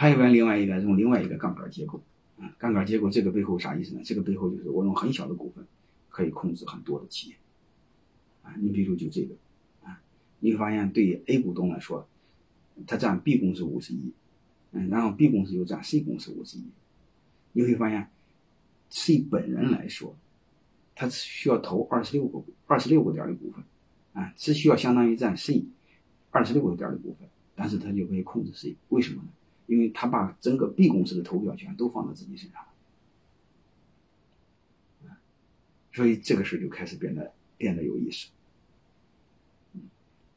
还有个另外一个用另外一个杠杆结构，啊，杠杆结构这个背后啥意思呢？这个背后就是我用很小的股份可以控制很多的企业，啊，你比如就这个，啊，你会发现对于 A 股东来说，他占 B 公司五十一，嗯，然后 B 公司又占 C 公司五十一，你会发现，C 本人来说，他只需要投二十六个二十六个点的股份，啊，只需要相当于占 C 二十六个点的股份，但是他就可以控制 C，为什么呢？因为他把整个 B 公司的投票权都放到自己身上了，所以这个事就开始变得变得有意思，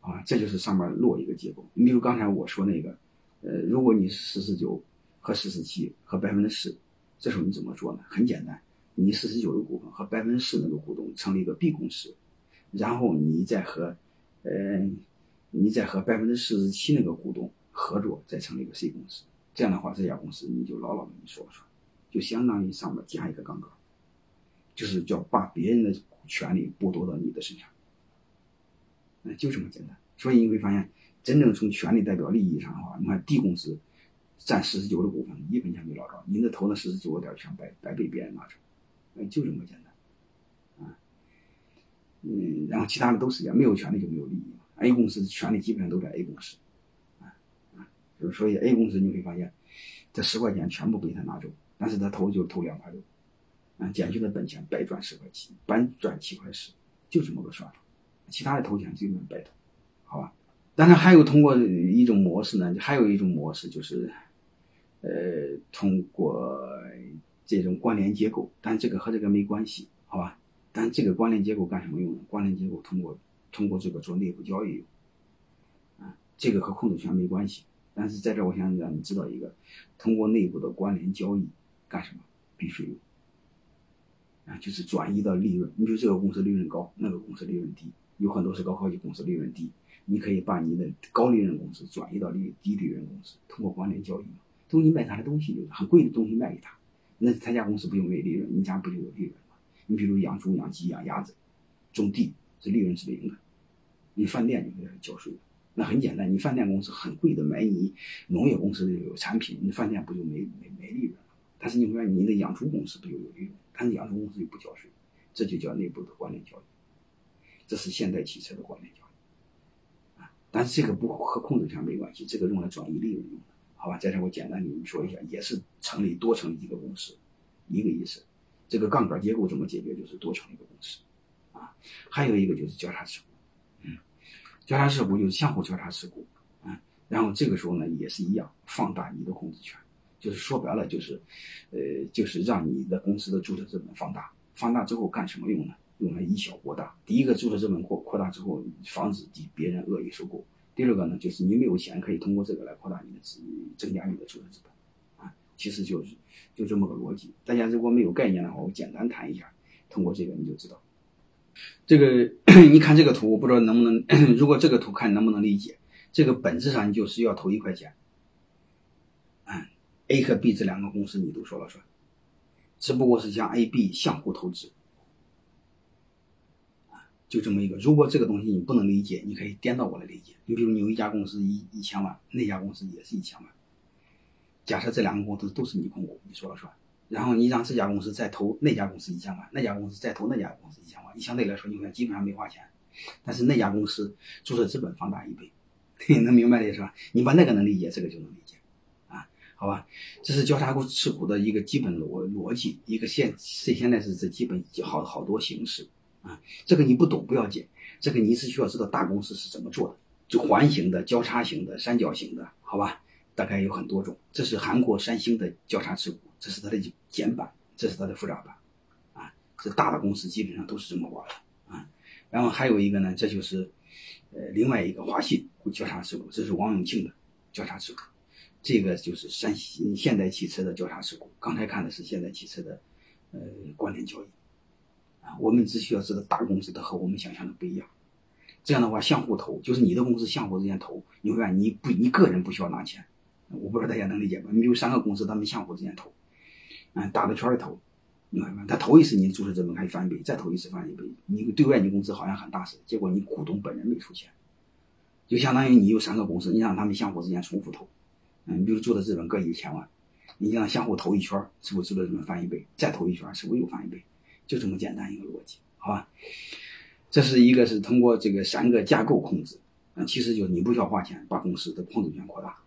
啊，这就是上面落一个结构。你比如刚才我说那个，呃，如果你四十九和四十七和百分之四，这时候你怎么做呢？很简单，你四十九的股份和百分之四那个股东成立一个 B 公司，然后你再和，呃，你再和百分之四十七那个股东。合作再成立一个 C 公司，这样的话，这家公司你就牢牢的你说了算，就相当于上面加一个杠杆，就是叫把别人的权利剥夺到你的身上，那就这么简单。所以你会发现，真正从权利代表利益上的话，你看 D 公司占四十九的股份，一分钱没捞着，您的投那四十九个点全白白被别人拿走，哎，就这么简单，啊，嗯，然后其他的都是一样，没有权利就没有利益嘛。A 公司的权利基本上都在 A 公司。所以 A 公司你会发现，这十块钱全部被他拿走，但是他投就投两块六，啊，减去的本钱白赚十块七，白赚七块十，就这么个算法。其他的投钱基本白投，好吧？但是还有通过一种模式呢，还有一种模式就是，呃，通过这种关联结构，但这个和这个没关系，好吧？但这个关联结构干什么用呢？关联结构通过通过这个做内部交易用，啊，这个和控制权没关系。但是在这，我想让你知道一个，通过内部的关联交易干什么？必须有啊，就是转移到利润。你比如这个公司利润高，那个公司利润低，有很多是高科技公司利润低，你可以把你的高利润公司转移到利低利润公司，通过关联交易嘛。通过你卖他的东西，就是很贵的东西卖给他，那他家公司不就没利润？你家不就有利润吗？你比如养猪、养鸡、养鸭子，种地，这利润是零的。你饭店就是交税的。那很简单，你饭店公司很贵的买你农业公司的有产品，你饭店不就没没没利润了？但是你会发现，你的养猪公司不就有利润？但是养猪公司又不交税，这就叫内部的关联交易。这是现代汽车的关联交易啊！但是这个不和控制权没关系，这个用来转移利润用的，好吧？在这我简单给你们说一下，也是成立多成立一个公司，一个意思。这个杠杆结构怎么解决？就是多成立一个公司啊。还有一个就是交叉持股。交叉持股就是相互交叉持股，嗯，然后这个时候呢也是一样，放大你的控制权，就是说白了就是，呃，就是让你的公司的注册资本放大，放大之后干什么用呢？用来以小博大。第一个注册资本扩扩大之后，防止别人恶意收购；第二个呢，就是你没有钱，可以通过这个来扩大你的资，增加你的注册资本，啊，其实就是就这么个逻辑。大家如果没有概念的话，我简单谈一下，通过这个你就知道。这个 你看这个图，我不知道能不能，如果这个图看能不能理解？这个本质上就是要投一块钱，嗯，A 和 B 这两个公司你都说了算，只不过是将 A、B 相互投资，啊，就这么一个。如果这个东西你不能理解，你可以颠倒过来理解。你比如你有一家公司一一千万，那家公司也是一千万，假设这两个公司都是你控股，你说了算。然后你让这家公司再投那家公司一千万，那家公司再投那家公司一千万，你相对来说你看基本上没花钱，但是那家公司注册资本放大一倍，你能明白的意思吧？你把那个能理解，这个就能理解，啊，好吧？这是交叉股持股的一个基本逻逻辑，一个现现现在是这基本好好多形式啊，这个你不懂不要紧，这个你是需要知道大公司是怎么做的，就环形的、交叉型的、三角形的，好吧？大概有很多种，这是韩国三星的交叉持股。这是它的简版，这是它的复杂版，啊，这大的公司基本上都是这么玩的啊。然后还有一个呢，这就是呃另外一个华信交叉持股，这是王永庆的交叉持股，这个就是山西现代汽车的交叉持股。刚才看的是现代汽车的呃关联交易啊。我们只需要知道大公司的和我们想象的不一样，这样的话相互投，就是你的公司相互之间投，你会发现你不你个人不需要拿钱。我不知道大家能理解吗？你有三个公司，他们相互之间投。嗯，打着圈儿投，你看他投一次，你注册资本可以翻一倍，再投一次翻一倍。你对外你公司好像很大似的，结果你股东本人没出钱，就相当于你有三个公司，你让他们相互之间重复投，嗯，比如注册资本各一千万，你让相互投一圈，是不是做的资本翻一倍？再投一圈，是不是又翻一倍？就这么简单一个逻辑，好吧？这是一个是通过这个三个架构控制，嗯，其实就是你不需要花钱，把公司的控制权扩大。